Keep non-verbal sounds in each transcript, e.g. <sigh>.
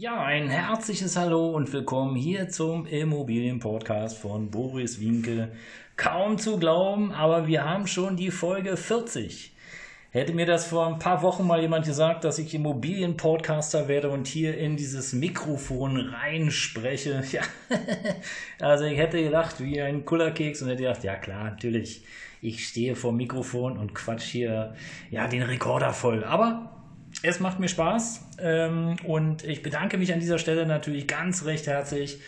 Ja, ein herzliches Hallo und willkommen hier zum Immobilienpodcast von Boris Winke. Kaum zu glauben, aber wir haben schon die Folge 40. Hätte mir das vor ein paar Wochen mal jemand gesagt, dass ich Immobilienpodcaster werde und hier in dieses Mikrofon reinspreche, <laughs> ja, also ich hätte gedacht, wie ein Kullerkeks und hätte gedacht, ja klar, natürlich, ich stehe vor Mikrofon und quatsch hier, ja, den Rekorder voll. Aber es macht mir Spaß ähm, und ich bedanke mich an dieser Stelle natürlich ganz recht herzlich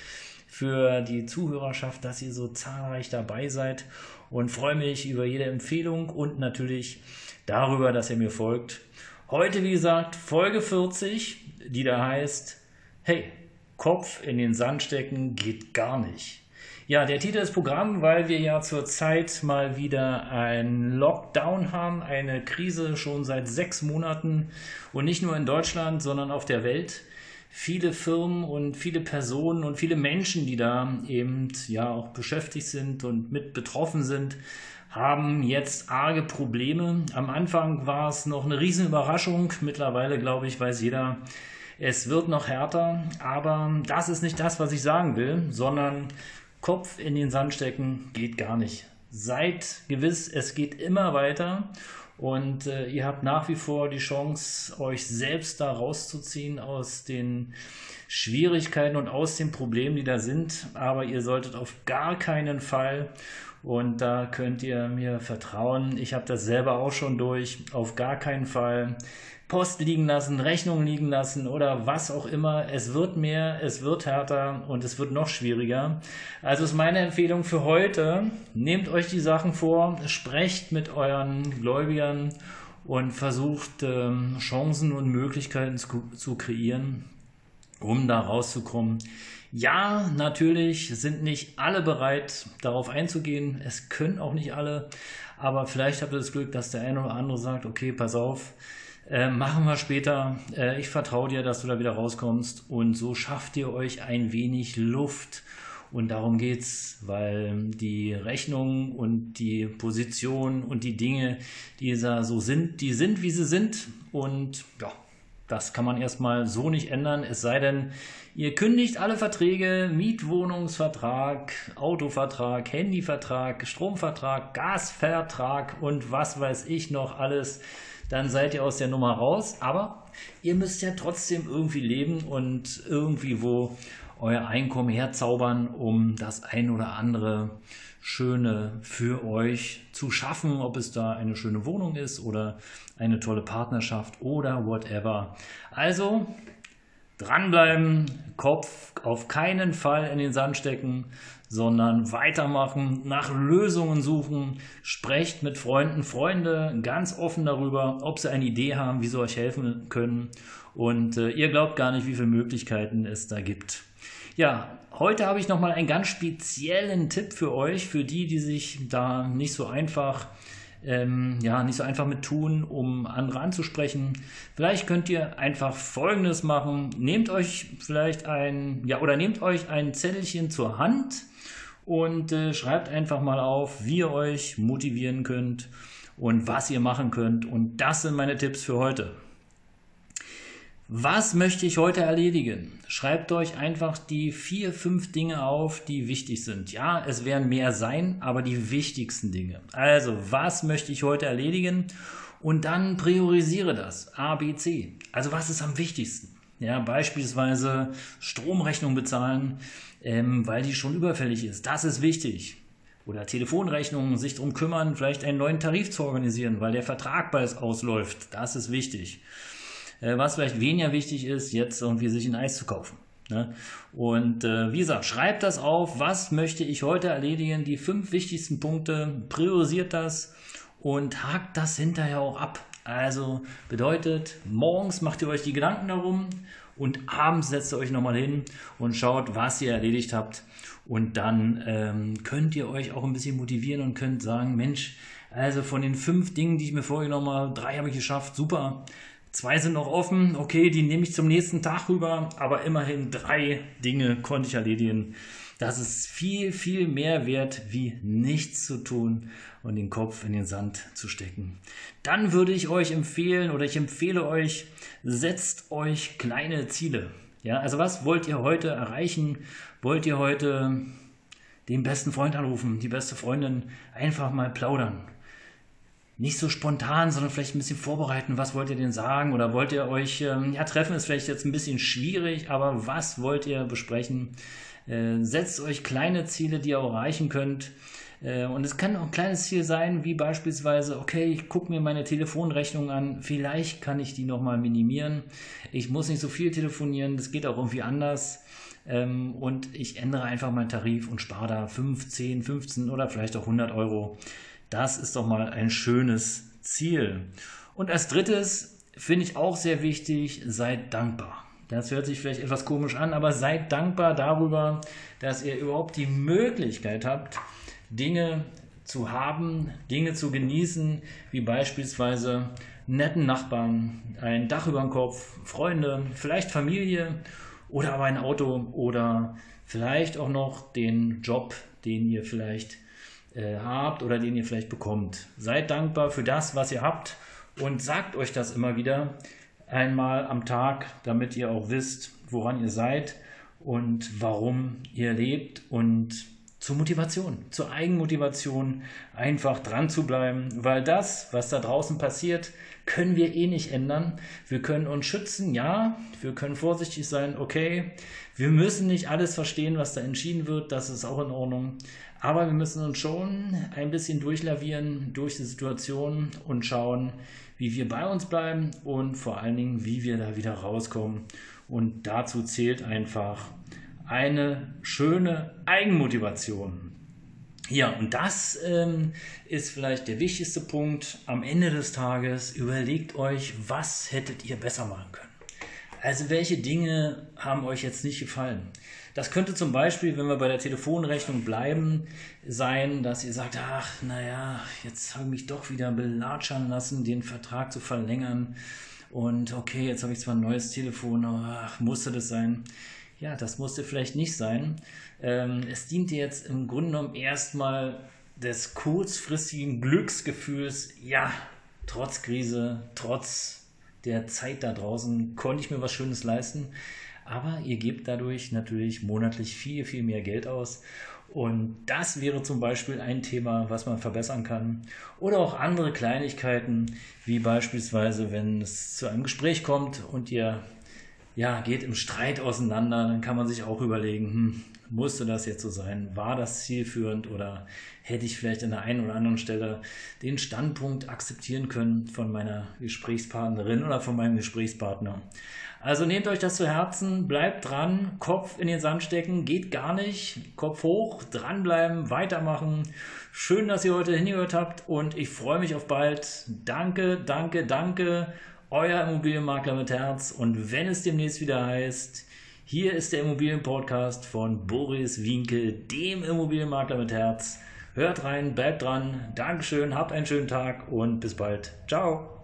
für die Zuhörerschaft, dass ihr so zahlreich dabei seid und freue mich über jede Empfehlung und natürlich darüber, dass ihr mir folgt. Heute, wie gesagt, Folge 40, die da heißt, hey, Kopf in den Sand stecken geht gar nicht. Ja, der Titel des Programms, weil wir ja zurzeit mal wieder ein Lockdown haben, eine Krise schon seit sechs Monaten und nicht nur in Deutschland, sondern auf der Welt. Viele Firmen und viele Personen und viele Menschen, die da eben ja auch beschäftigt sind und mit betroffen sind, haben jetzt arge Probleme. Am Anfang war es noch eine Riesenüberraschung. Mittlerweile, glaube ich, weiß jeder, es wird noch härter. Aber das ist nicht das, was ich sagen will, sondern Kopf in den Sand stecken geht gar nicht. Seid gewiss, es geht immer weiter und äh, ihr habt nach wie vor die Chance, euch selbst da rauszuziehen aus den Schwierigkeiten und aus den Problemen, die da sind. Aber ihr solltet auf gar keinen Fall, und da könnt ihr mir vertrauen, ich habe das selber auch schon durch, auf gar keinen Fall Post liegen lassen, Rechnungen liegen lassen oder was auch immer. Es wird mehr, es wird härter und es wird noch schwieriger. Also ist meine Empfehlung für heute, nehmt euch die Sachen vor, sprecht mit euren Gläubigern und versucht ähm, Chancen und Möglichkeiten zu, zu kreieren, um da rauszukommen. Ja, natürlich sind nicht alle bereit, darauf einzugehen. Es können auch nicht alle. Aber vielleicht habt ihr das Glück, dass der eine oder andere sagt, okay, pass auf, äh, machen wir später. Äh, ich vertraue dir, dass du da wieder rauskommst. Und so schafft ihr euch ein wenig Luft. Und darum geht's, weil die Rechnungen und die Positionen und die Dinge, die da so sind, die sind, wie sie sind. Und ja, das kann man erstmal so nicht ändern, es sei denn, ihr kündigt alle Verträge, Mietwohnungsvertrag, Autovertrag, Handyvertrag, Stromvertrag, Gasvertrag und was weiß ich noch alles dann seid ihr aus der Nummer raus. Aber ihr müsst ja trotzdem irgendwie leben und irgendwie wo euer Einkommen herzaubern, um das ein oder andere Schöne für euch zu schaffen, ob es da eine schöne Wohnung ist oder eine tolle Partnerschaft oder whatever. Also dranbleiben, Kopf auf keinen Fall in den Sand stecken, sondern weitermachen, nach Lösungen suchen, sprecht mit Freunden, Freunde ganz offen darüber, ob sie eine Idee haben, wie sie euch helfen können. Und äh, ihr glaubt gar nicht, wie viele Möglichkeiten es da gibt. Ja, heute habe ich nochmal einen ganz speziellen Tipp für euch, für die, die sich da nicht so einfach ähm, ja, nicht so einfach mit tun, um andere anzusprechen. Vielleicht könnt ihr einfach Folgendes machen. Nehmt euch vielleicht ein, ja, oder nehmt euch ein Zettelchen zur Hand und äh, schreibt einfach mal auf, wie ihr euch motivieren könnt und was ihr machen könnt. Und das sind meine Tipps für heute. Was möchte ich heute erledigen? Schreibt euch einfach die vier, fünf Dinge auf, die wichtig sind. Ja, es werden mehr sein, aber die wichtigsten Dinge. Also, was möchte ich heute erledigen? Und dann priorisiere das. A, B, C. Also, was ist am wichtigsten? Ja, beispielsweise Stromrechnung bezahlen, ähm, weil die schon überfällig ist. Das ist wichtig. Oder Telefonrechnungen, sich darum kümmern, vielleicht einen neuen Tarif zu organisieren, weil der Vertrag bald ausläuft. Das ist wichtig. Äh, was vielleicht weniger wichtig ist, jetzt irgendwie sich ein Eis zu kaufen. Ne? Und äh, wie gesagt, schreibt das auf, was möchte ich heute erledigen, die fünf wichtigsten Punkte, priorisiert das und hakt das hinterher auch ab. Also bedeutet, morgens macht ihr euch die Gedanken darum und abends setzt ihr euch nochmal hin und schaut, was ihr erledigt habt. Und dann ähm, könnt ihr euch auch ein bisschen motivieren und könnt sagen, Mensch, also von den fünf Dingen, die ich mir vorgenommen habe, drei habe ich geschafft, super. Zwei sind noch offen, okay, die nehme ich zum nächsten Tag rüber, aber immerhin drei Dinge konnte ich erledigen. Das ist viel, viel mehr wert, wie nichts zu tun und den Kopf in den Sand zu stecken. Dann würde ich euch empfehlen oder ich empfehle euch, setzt euch kleine Ziele. Ja, also was wollt ihr heute erreichen? Wollt ihr heute den besten Freund anrufen, die beste Freundin einfach mal plaudern? Nicht so spontan, sondern vielleicht ein bisschen vorbereiten. Was wollt ihr denn sagen? Oder wollt ihr euch, ähm, ja, treffen ist vielleicht jetzt ein bisschen schwierig, aber was wollt ihr besprechen? Äh, setzt euch kleine Ziele, die ihr auch erreichen könnt. Äh, und es kann auch ein kleines Ziel sein, wie beispielsweise, okay, ich gucke mir meine Telefonrechnung an, vielleicht kann ich die nochmal minimieren. Ich muss nicht so viel telefonieren, das geht auch irgendwie anders. Ähm, und ich ändere einfach meinen Tarif und spare da 5, 10, 15 oder vielleicht auch 100 Euro. Das ist doch mal ein schönes Ziel. Und als drittes finde ich auch sehr wichtig, seid dankbar. Das hört sich vielleicht etwas komisch an, aber seid dankbar darüber, dass ihr überhaupt die Möglichkeit habt, Dinge zu haben, Dinge zu genießen, wie beispielsweise netten Nachbarn, ein Dach über dem Kopf, Freunde, vielleicht Familie oder aber ein Auto oder vielleicht auch noch den Job, den ihr vielleicht äh, habt oder den ihr vielleicht bekommt. Seid dankbar für das, was ihr habt und sagt euch das immer wieder einmal am Tag, damit ihr auch wisst, woran ihr seid und warum ihr lebt und zur Motivation, zur Eigenmotivation einfach dran zu bleiben, weil das, was da draußen passiert, können wir eh nicht ändern. Wir können uns schützen, ja, wir können vorsichtig sein, okay. Wir müssen nicht alles verstehen, was da entschieden wird, das ist auch in Ordnung. Aber wir müssen uns schon ein bisschen durchlavieren durch die Situation und schauen, wie wir bei uns bleiben und vor allen Dingen, wie wir da wieder rauskommen. Und dazu zählt einfach eine schöne Eigenmotivation. Ja, und das ähm, ist vielleicht der wichtigste Punkt. Am Ende des Tages überlegt euch, was hättet ihr besser machen können. Also welche Dinge haben euch jetzt nicht gefallen? Das könnte zum Beispiel, wenn wir bei der Telefonrechnung bleiben, sein, dass ihr sagt, ach, naja, jetzt habe ich mich doch wieder belatschern lassen, den Vertrag zu verlängern. Und okay, jetzt habe ich zwar ein neues Telefon, aber ach, musste das sein? Ja, das musste vielleicht nicht sein. Ähm, es diente jetzt im Grunde genommen erstmal des kurzfristigen Glücksgefühls, ja, trotz Krise, trotz der Zeit da draußen konnte ich mir was Schönes leisten. Aber ihr gebt dadurch natürlich monatlich viel, viel mehr Geld aus. Und das wäre zum Beispiel ein Thema, was man verbessern kann. Oder auch andere Kleinigkeiten, wie beispielsweise, wenn es zu einem Gespräch kommt und ihr ja, geht im Streit auseinander, dann kann man sich auch überlegen, hm, musste das jetzt so sein? War das zielführend oder hätte ich vielleicht an der einen oder anderen Stelle den Standpunkt akzeptieren können von meiner Gesprächspartnerin oder von meinem Gesprächspartner? Also nehmt euch das zu Herzen, bleibt dran, Kopf in den Sand stecken, geht gar nicht, Kopf hoch, dranbleiben, weitermachen. Schön, dass ihr heute hingehört habt und ich freue mich auf bald. Danke, danke, danke euer Immobilienmakler mit Herz. Und wenn es demnächst wieder heißt, hier ist der Immobilienpodcast von Boris Winkel, dem Immobilienmakler mit Herz. Hört rein, bleibt dran. Dankeschön, habt einen schönen Tag und bis bald. Ciao.